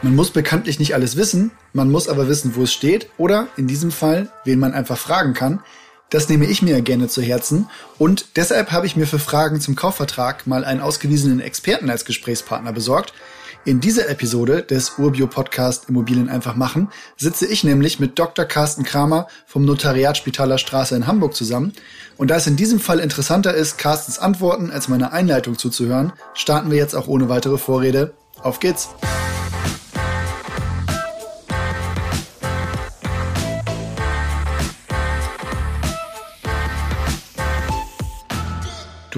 Man muss bekanntlich nicht alles wissen, man muss aber wissen, wo es steht oder in diesem Fall, wen man einfach fragen kann. Das nehme ich mir gerne zu Herzen und deshalb habe ich mir für Fragen zum Kaufvertrag mal einen ausgewiesenen Experten als Gesprächspartner besorgt. In dieser Episode des Urbio Podcast Immobilien einfach machen sitze ich nämlich mit Dr. Carsten Kramer vom Notariat Spitaler Straße in Hamburg zusammen. Und da es in diesem Fall interessanter ist, Carstens Antworten als meine Einleitung zuzuhören, starten wir jetzt auch ohne weitere Vorrede. Auf geht's!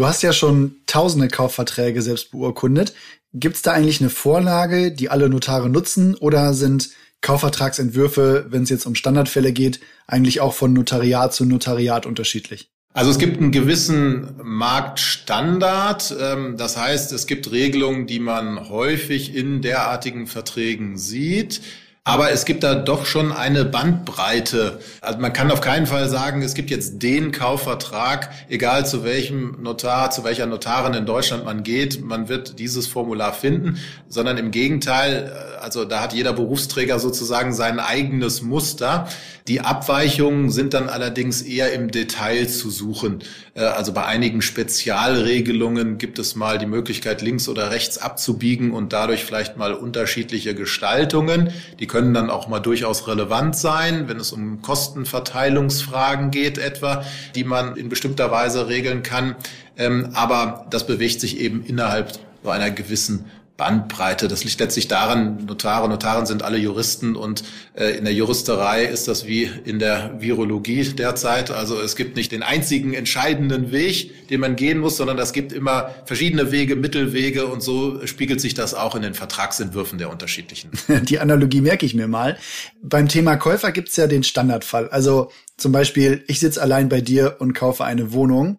Du hast ja schon tausende Kaufverträge selbst beurkundet. Gibt es da eigentlich eine Vorlage, die alle Notare nutzen oder sind Kaufvertragsentwürfe, wenn es jetzt um Standardfälle geht, eigentlich auch von Notariat zu Notariat unterschiedlich? Also es gibt einen gewissen Marktstandard. Ähm, das heißt, es gibt Regelungen, die man häufig in derartigen Verträgen sieht. Aber es gibt da doch schon eine Bandbreite. Also man kann auf keinen Fall sagen, es gibt jetzt den Kaufvertrag, egal zu welchem Notar, zu welcher Notarin in Deutschland man geht, man wird dieses Formular finden, sondern im Gegenteil, äh, also da hat jeder Berufsträger sozusagen sein eigenes Muster. Die Abweichungen sind dann allerdings eher im Detail zu suchen. Äh, also bei einigen Spezialregelungen gibt es mal die Möglichkeit, links oder rechts abzubiegen und dadurch vielleicht mal unterschiedliche Gestaltungen. Die können dann auch mal durchaus relevant sein, wenn es um Kostenverteilungsfragen geht etwa, die man in bestimmter Weise regeln kann. Ähm, aber das bewegt sich eben innerhalb so einer gewissen Bandbreite. Das liegt letztlich daran, Notare, Notaren sind alle Juristen und äh, in der Juristerei ist das wie in der Virologie derzeit. Also es gibt nicht den einzigen entscheidenden Weg, den man gehen muss, sondern es gibt immer verschiedene Wege, Mittelwege und so spiegelt sich das auch in den Vertragsentwürfen der unterschiedlichen. Die Analogie merke ich mir mal. Beim Thema Käufer gibt es ja den Standardfall. Also zum Beispiel, ich sitze allein bei dir und kaufe eine Wohnung.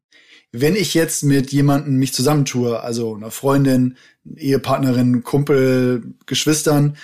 Wenn ich jetzt mit jemandem mich zusammentue, also einer Freundin, Ehepartnerin, Kumpel, Geschwistern,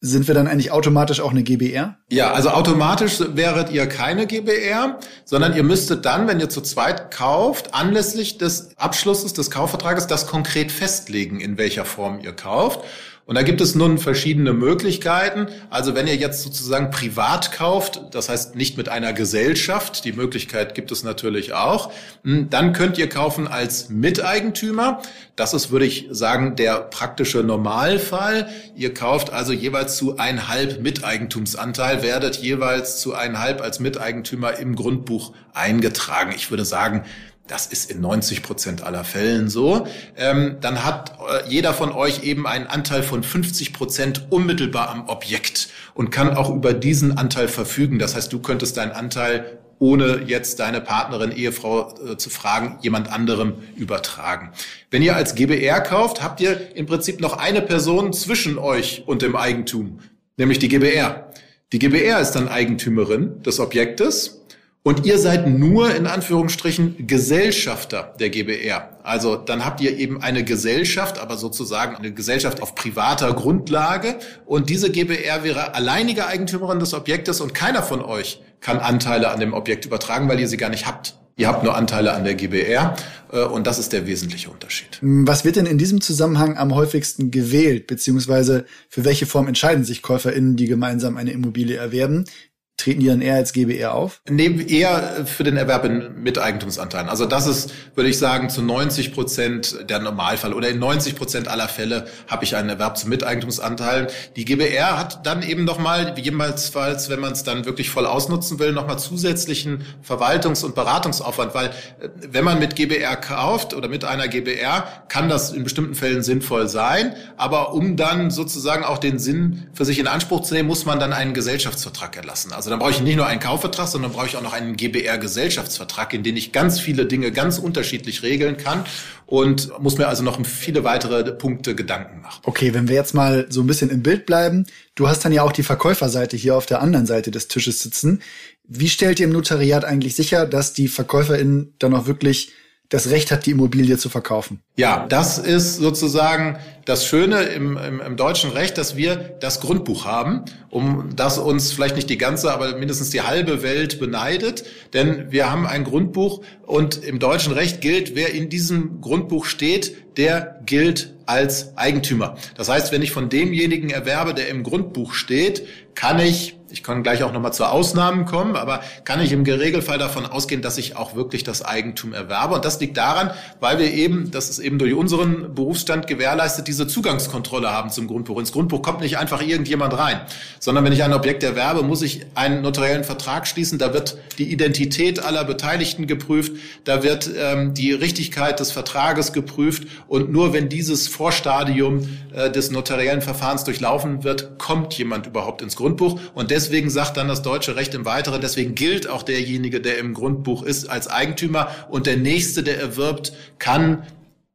sind wir dann eigentlich automatisch auch eine GBR? Ja, also automatisch wäret ihr keine GBR, sondern ihr müsstet dann, wenn ihr zu zweit kauft, anlässlich des Abschlusses des Kaufvertrages das konkret festlegen, in welcher Form ihr kauft. Und da gibt es nun verschiedene Möglichkeiten. Also wenn ihr jetzt sozusagen privat kauft, das heißt nicht mit einer Gesellschaft, die Möglichkeit gibt es natürlich auch, hm, dann könnt ihr kaufen als Miteigentümer. Das ist, würde ich sagen, der praktische Normalfall. Ihr kauft also jeweils zu einhalb Miteigentumsanteil, werdet jeweils zu einhalb als Miteigentümer im Grundbuch eingetragen. Ich würde sagen, das ist in 90 Prozent aller Fällen so. Ähm, dann hat äh, jeder von euch eben einen Anteil von 50 Prozent unmittelbar am Objekt und kann auch über diesen Anteil verfügen. Das heißt, du könntest deinen Anteil ohne jetzt deine Partnerin, Ehefrau äh, zu fragen, jemand anderem übertragen. Wenn ihr als GBR kauft, habt ihr im Prinzip noch eine Person zwischen euch und dem Eigentum, nämlich die GBR. Die GBR ist dann Eigentümerin des Objektes und ihr seid nur in Anführungsstrichen Gesellschafter der GBR. Also dann habt ihr eben eine Gesellschaft, aber sozusagen eine Gesellschaft auf privater Grundlage. Und diese GBR wäre alleinige Eigentümerin des Objektes und keiner von euch kann Anteile an dem Objekt übertragen, weil ihr sie gar nicht habt. Ihr habt nur Anteile an der GBR äh, und das ist der wesentliche Unterschied. Was wird denn in diesem Zusammenhang am häufigsten gewählt, beziehungsweise für welche Form entscheiden sich KäuferInnen, die gemeinsam eine Immobilie erwerben? Treten die dann eher als GBR auf? Nehmen eher für den Erwerb in Miteigentumsanteilen. Also das ist, würde ich sagen, zu 90 Prozent der Normalfall oder in 90 Prozent aller Fälle habe ich einen Erwerb zu Miteigentumsanteilen. Die GBR hat dann eben nochmal, jemals, wenn man es dann wirklich voll ausnutzen will, nochmal zusätzlichen Verwaltungs- und Beratungsaufwand, weil äh, wenn man mit GBR kauft oder mit einer GBR, kann das in bestimmten Fällen sinnvoll sein. Aber um dann sozusagen auch den Sinn für sich in Anspruch zu nehmen, muss man dann einen Gesellschaftsvertrag erlassen. Also dann brauche ich nicht nur einen Kaufvertrag, sondern brauche ich auch noch einen GBR-Gesellschaftsvertrag, in den ich ganz viele Dinge ganz unterschiedlich regeln kann und muss mir also noch um viele weitere Punkte Gedanken machen. Okay, wenn wir jetzt mal so ein bisschen im Bild bleiben, du hast dann ja auch die Verkäuferseite hier auf der anderen Seite des Tisches sitzen. Wie stellt ihr im Notariat eigentlich sicher, dass die VerkäuferInnen dann auch wirklich das Recht hat, die Immobilie zu verkaufen? Ja, das ist sozusagen das Schöne im, im, im deutschen Recht, dass wir das Grundbuch haben, um das uns vielleicht nicht die ganze, aber mindestens die halbe Welt beneidet. Denn wir haben ein Grundbuch und im deutschen Recht gilt, wer in diesem Grundbuch steht, der gilt als Eigentümer. Das heißt, wenn ich von demjenigen erwerbe, der im Grundbuch steht, kann ich ich kann gleich auch nochmal zu Ausnahmen kommen, aber kann ich im Regelfall davon ausgehen, dass ich auch wirklich das Eigentum erwerbe. Und das liegt daran, weil wir eben, das ist eben durch unseren Berufsstand gewährleistet, diese Zugangskontrolle haben zum Grundbuch. Ins Grundbuch kommt nicht einfach irgendjemand rein, sondern wenn ich ein Objekt erwerbe, muss ich einen notariellen Vertrag schließen. Da wird die Identität aller Beteiligten geprüft, da wird ähm, die Richtigkeit des Vertrages geprüft und nur wenn dieses Vorstadium äh, des notariellen Verfahrens durchlaufen wird, kommt jemand überhaupt ins Grundbuch. Und deswegen deswegen sagt dann das deutsche Recht im Weiteren, deswegen gilt auch derjenige, der im Grundbuch ist, als Eigentümer und der Nächste, der erwirbt, kann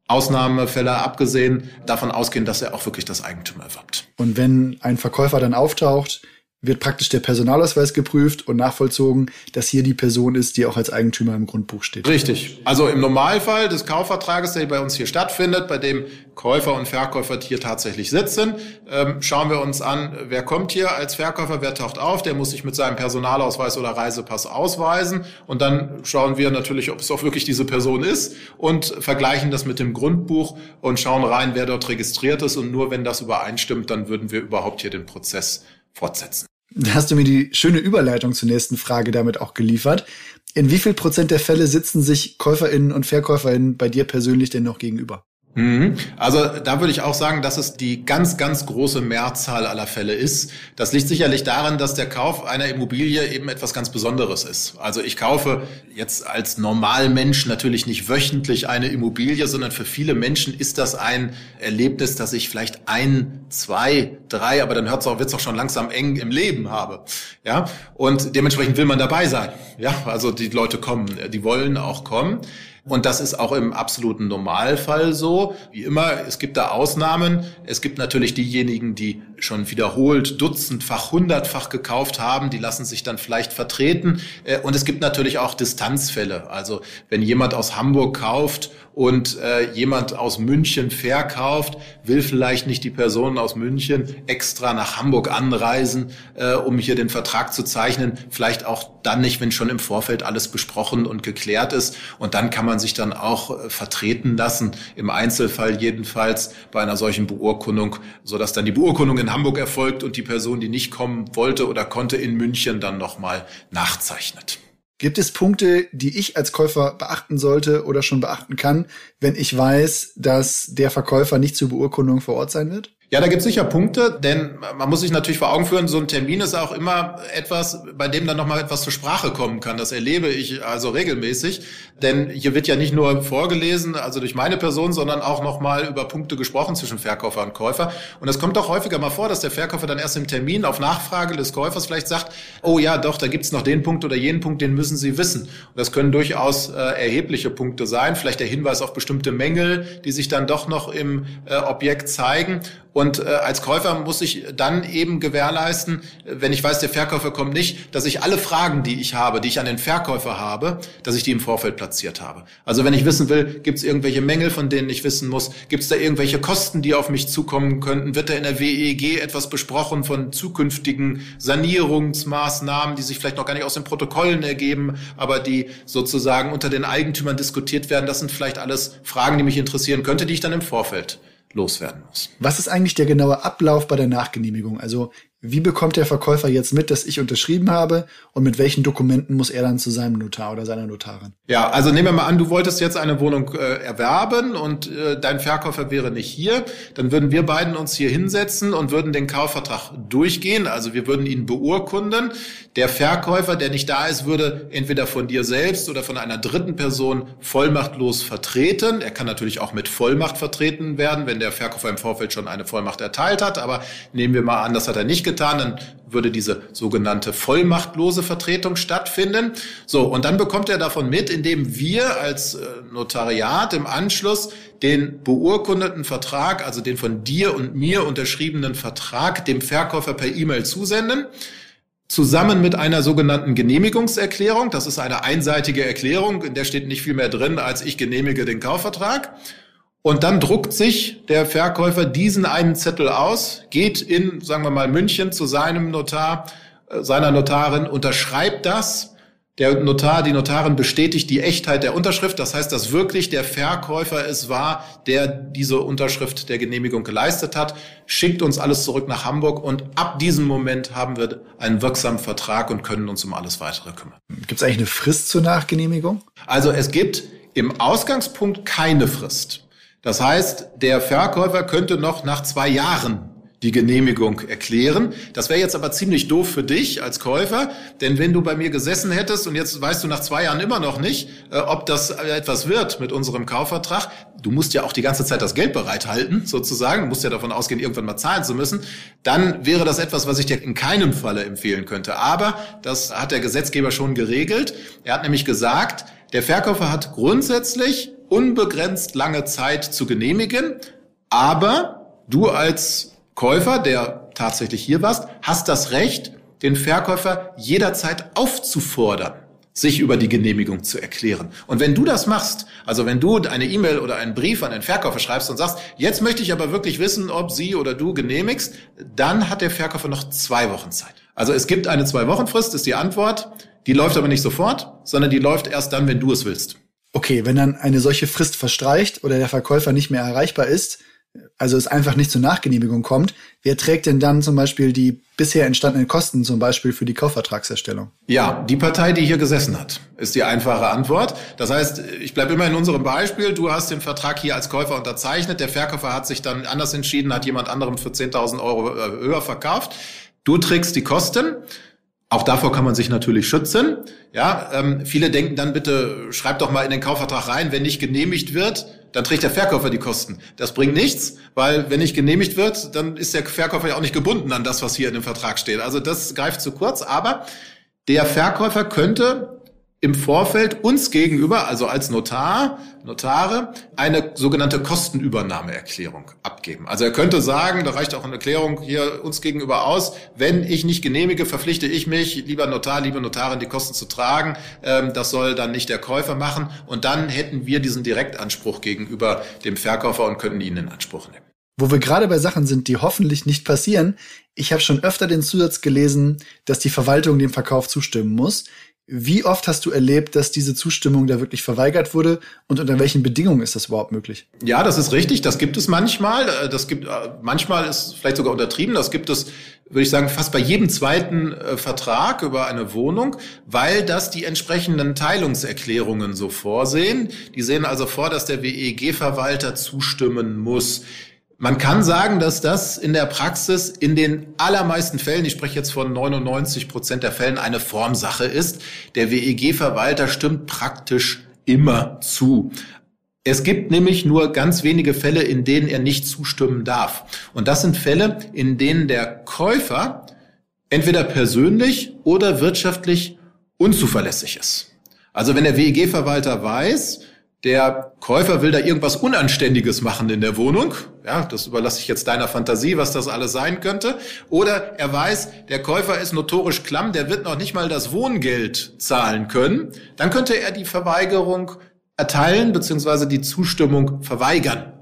Ausnahmefälle abgesehen davon ausgehen, dass er auch wirklich das Eigentum erwirbt. Und wenn ein Verkäufer dann auftaucht, wird praktisch der Personalausweis geprüft und nachvollzogen, dass hier die Person ist, die auch als Eigentümer im Grundbuch steht. Richtig. Also im Normalfall des Kaufvertrages, der bei uns hier stattfindet, bei dem Käufer und Verkäufer hier tatsächlich sitzen, ähm, schauen wir uns an, wer kommt hier als Verkäufer, wer taucht auf, der muss sich mit seinem Personalausweis oder Reisepass ausweisen und dann schauen wir natürlich, ob es auch wirklich diese Person ist und vergleichen das mit dem Grundbuch und schauen rein, wer dort registriert ist und nur wenn das übereinstimmt, dann würden wir überhaupt hier den Prozess fortsetzen. Da hast du mir die schöne Überleitung zur nächsten Frage damit auch geliefert. In wie viel Prozent der Fälle sitzen sich KäuferInnen und VerkäuferInnen bei dir persönlich denn noch gegenüber? Mhm. Also da würde ich auch sagen, dass es die ganz, ganz große Mehrzahl aller Fälle ist. Das liegt sicherlich daran, dass der Kauf einer Immobilie eben etwas ganz Besonderes ist. Also ich kaufe jetzt als Normalmensch natürlich nicht wöchentlich eine Immobilie, sondern für viele Menschen ist das ein Erlebnis, dass ich vielleicht ein, zwei, drei, aber dann hört es auch, wird es auch schon langsam eng im Leben habe. Ja, und dementsprechend will man dabei sein. Ja, also die Leute kommen, die wollen auch kommen. Und das ist auch im absoluten Normalfall so. Wie immer, es gibt da Ausnahmen. Es gibt natürlich diejenigen, die schon wiederholt dutzendfach, hundertfach gekauft haben, die lassen sich dann vielleicht vertreten. Äh, und es gibt natürlich auch Distanzfälle. Also wenn jemand aus Hamburg kauft und äh, jemand aus München verkauft, will vielleicht nicht die Person aus München extra nach Hamburg anreisen, äh, um hier den Vertrag zu zeichnen. Vielleicht auch dann nicht, wenn schon im Vorfeld alles besprochen und geklärt ist. Und dann kann man sich dann auch vertreten lassen, im Einzelfall jedenfalls bei einer solchen Beurkundung, sodass dann die Beurkundung in Hamburg erfolgt und die Person, die nicht kommen wollte oder konnte, in München dann nochmal nachzeichnet. Gibt es Punkte, die ich als Käufer beachten sollte oder schon beachten kann, wenn ich weiß, dass der Verkäufer nicht zur Beurkundung vor Ort sein wird? Ja, da gibt es sicher Punkte, denn man muss sich natürlich vor Augen führen, so ein Termin ist auch immer etwas, bei dem dann nochmal etwas zur Sprache kommen kann. Das erlebe ich also regelmäßig, denn hier wird ja nicht nur vorgelesen, also durch meine Person, sondern auch nochmal über Punkte gesprochen zwischen Verkäufer und Käufer. Und es kommt auch häufiger mal vor, dass der Verkäufer dann erst im Termin auf Nachfrage des Käufers vielleicht sagt, oh ja, doch, da gibt's noch den Punkt oder jenen Punkt, den müssen Sie wissen. Und das können durchaus äh, erhebliche Punkte sein, vielleicht der Hinweis auf bestimmte Mängel, die sich dann doch noch im äh, Objekt zeigen. Und äh, als Käufer muss ich dann eben gewährleisten, wenn ich weiß, der Verkäufer kommt nicht, dass ich alle Fragen, die ich habe, die ich an den Verkäufer habe, dass ich die im Vorfeld platziert habe. Also wenn ich wissen will, gibt es irgendwelche Mängel, von denen ich wissen muss, gibt es da irgendwelche Kosten, die auf mich zukommen könnten, wird da in der WEG etwas besprochen von zukünftigen Sanierungsmaßnahmen, die sich vielleicht noch gar nicht aus den Protokollen ergeben, aber die sozusagen unter den Eigentümern diskutiert werden. Das sind vielleicht alles Fragen, die mich interessieren könnte, die ich dann im Vorfeld loswerden muss. Was ist eigentlich der genaue Ablauf bei der Nachgenehmigung? Also wie bekommt der Verkäufer jetzt mit, dass ich unterschrieben habe und mit welchen Dokumenten muss er dann zu seinem Notar oder seiner Notarin? Ja, also nehmen wir mal an, du wolltest jetzt eine Wohnung äh, erwerben und äh, dein Verkäufer wäre nicht hier, dann würden wir beiden uns hier hinsetzen und würden den Kaufvertrag durchgehen, also wir würden ihn beurkunden. Der Verkäufer, der nicht da ist, würde entweder von dir selbst oder von einer dritten Person vollmachtlos vertreten. Er kann natürlich auch mit Vollmacht vertreten werden, wenn der Verkäufer im Vorfeld schon eine Vollmacht erteilt hat, aber nehmen wir mal an, das hat er nicht getan, dann würde diese sogenannte vollmachtlose Vertretung stattfinden. So, und dann bekommt er davon mit, indem wir als äh, Notariat im Anschluss den beurkundeten Vertrag, also den von dir und mir unterschriebenen Vertrag, dem Verkäufer per E-Mail zusenden zusammen mit einer sogenannten Genehmigungserklärung. Das ist eine einseitige Erklärung, in der steht nicht viel mehr drin, als ich genehmige den Kaufvertrag. Und dann druckt sich der Verkäufer diesen einen Zettel aus, geht in, sagen wir mal, München zu seinem Notar, äh, seiner Notarin, unterschreibt das. Der Notar, die Notarin bestätigt die Echtheit der Unterschrift. Das heißt, dass wirklich der Verkäufer es war, der diese Unterschrift der Genehmigung geleistet hat, schickt uns alles zurück nach Hamburg und ab diesem Moment haben wir einen wirksamen Vertrag und können uns um alles weitere kümmern. Gibt es eigentlich eine Frist zur Nachgenehmigung? Also es gibt im Ausgangspunkt keine Frist. Das heißt, der Verkäufer könnte noch nach zwei Jahren die Genehmigung erklären. Das wäre jetzt aber ziemlich doof für dich als Käufer, denn wenn du bei mir gesessen hättest und jetzt weißt du nach zwei Jahren immer noch nicht, äh, ob das etwas wird mit unserem Kaufvertrag, du musst ja auch die ganze Zeit das Geld bereithalten, sozusagen, du musst ja davon ausgehen, irgendwann mal zahlen zu müssen, dann wäre das etwas, was ich dir in keinem Falle empfehlen könnte. Aber das hat der Gesetzgeber schon geregelt. Er hat nämlich gesagt, der Verkäufer hat grundsätzlich unbegrenzt lange Zeit zu genehmigen, aber du als Käufer, der tatsächlich hier warst, hast das Recht, den Verkäufer jederzeit aufzufordern, sich über die Genehmigung zu erklären. Und wenn du das machst, also wenn du eine E-Mail oder einen Brief an den Verkäufer schreibst und sagst, jetzt möchte ich aber wirklich wissen, ob sie oder du genehmigst, dann hat der Verkäufer noch zwei Wochen Zeit. Also es gibt eine Zwei-Wochen-Frist, ist die Antwort. Die läuft aber nicht sofort, sondern die läuft erst dann, wenn du es willst. Okay, wenn dann eine solche Frist verstreicht oder der Verkäufer nicht mehr erreichbar ist, also es einfach nicht zur Nachgenehmigung kommt, wer trägt denn dann zum Beispiel die bisher entstandenen Kosten zum Beispiel für die Kaufvertragserstellung? Ja, die Partei, die hier gesessen hat, ist die einfache Antwort. Das heißt, ich bleibe immer in unserem Beispiel. Du hast den Vertrag hier als Käufer unterzeichnet. Der Verkäufer hat sich dann anders entschieden, hat jemand anderem für 10.000 Euro äh, höher verkauft. Du trägst die Kosten. Auch davor kann man sich natürlich schützen. Ja, ähm, viele denken dann bitte, schreib doch mal in den Kaufvertrag rein, wenn nicht genehmigt wird, dann trägt der Verkäufer die Kosten. Das bringt nichts, weil wenn nicht genehmigt wird, dann ist der Verkäufer ja auch nicht gebunden an das, was hier in dem Vertrag steht. Also das greift zu kurz, aber der Verkäufer könnte im Vorfeld uns gegenüber, also als Notar, Notare, eine sogenannte Kostenübernahmeerklärung abgeben. Also er könnte sagen, da reicht auch eine Erklärung hier uns gegenüber aus, wenn ich nicht genehmige, verpflichte ich mich, lieber Notar, liebe Notarin, die Kosten zu tragen. Ähm, das soll dann nicht der Käufer machen. Und dann hätten wir diesen Direktanspruch gegenüber dem Verkäufer und könnten ihn in Anspruch nehmen. Wo wir gerade bei Sachen sind, die hoffentlich nicht passieren, ich habe schon öfter den Zusatz gelesen, dass die Verwaltung dem Verkauf zustimmen muss. Wie oft hast du erlebt, dass diese Zustimmung da wirklich verweigert wurde und unter welchen Bedingungen ist das überhaupt möglich? Ja, das ist richtig. Das gibt es manchmal. Äh, das gibt, äh, manchmal ist vielleicht sogar untertrieben. Das gibt es, würde ich sagen, fast bei jedem zweiten äh, Vertrag über eine Wohnung, weil das die entsprechenden Teilungserklärungen so vorsehen. Die sehen also vor, dass der WEG-Verwalter zustimmen muss. Man kann sagen, dass das in der Praxis in den allermeisten Fällen, ich spreche jetzt von 99 Prozent der Fällen, eine Formsache ist. Der WEG-Verwalter stimmt praktisch immer zu. Es gibt nämlich nur ganz wenige Fälle, in denen er nicht zustimmen darf. Und das sind Fälle, in denen der Käufer entweder persönlich oder wirtschaftlich unzuverlässig ist. Also wenn der WEG-Verwalter weiß, der Käufer will da irgendwas Unanständiges machen in der Wohnung. Ja, das überlasse ich jetzt deiner Fantasie, was das alles sein könnte. Oder er weiß, der Käufer ist notorisch klamm, der wird noch nicht mal das Wohngeld zahlen können. Dann könnte er die Verweigerung erteilen bzw. die Zustimmung verweigern.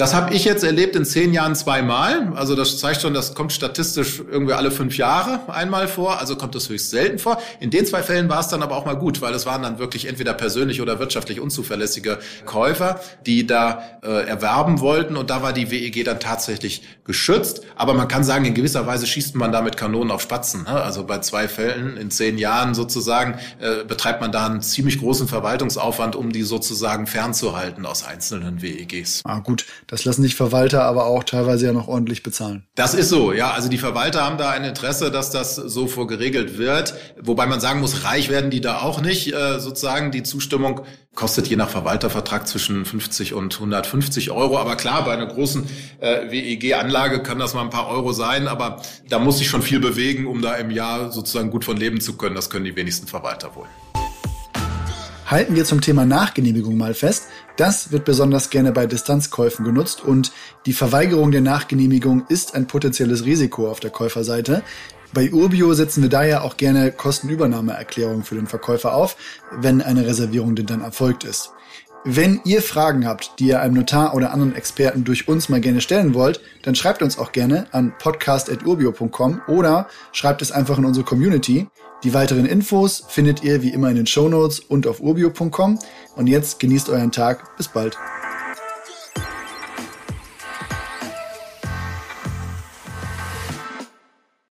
Das habe ich jetzt erlebt in zehn Jahren zweimal. Also das zeigt schon, das kommt statistisch irgendwie alle fünf Jahre einmal vor. Also kommt das höchst selten vor. In den zwei Fällen war es dann aber auch mal gut, weil es waren dann wirklich entweder persönlich oder wirtschaftlich unzuverlässige Käufer, die da äh, erwerben wollten. Und da war die WEG dann tatsächlich geschützt. Aber man kann sagen, in gewisser Weise schießt man da mit Kanonen auf Spatzen. Ne? Also bei zwei Fällen in zehn Jahren sozusagen äh, betreibt man da einen ziemlich großen Verwaltungsaufwand, um die sozusagen fernzuhalten aus einzelnen WEGs. Ah gut, das lassen sich Verwalter aber auch teilweise ja noch ordentlich bezahlen. Das ist so, ja. Also die Verwalter haben da ein Interesse, dass das so vorgeregelt wird. Wobei man sagen muss, reich werden die da auch nicht. Äh, sozusagen die Zustimmung kostet je nach Verwaltervertrag zwischen 50 und 150 Euro. Aber klar, bei einer großen äh, WEG-Anlage kann das mal ein paar Euro sein. Aber da muss sich schon viel bewegen, um da im Jahr sozusagen gut von leben zu können. Das können die wenigsten Verwalter wohl. Halten wir zum Thema Nachgenehmigung mal fest. Das wird besonders gerne bei Distanzkäufen genutzt und die Verweigerung der Nachgenehmigung ist ein potenzielles Risiko auf der Käuferseite. Bei Urbio setzen wir daher auch gerne Kostenübernahmeerklärungen für den Verkäufer auf, wenn eine Reservierung denn dann erfolgt ist. Wenn ihr Fragen habt, die ihr einem Notar oder anderen Experten durch uns mal gerne stellen wollt, dann schreibt uns auch gerne an podcast.urbio.com oder schreibt es einfach in unsere Community. Die weiteren Infos findet ihr wie immer in den Shownotes und auf urbio.com. Und jetzt genießt euren Tag. Bis bald.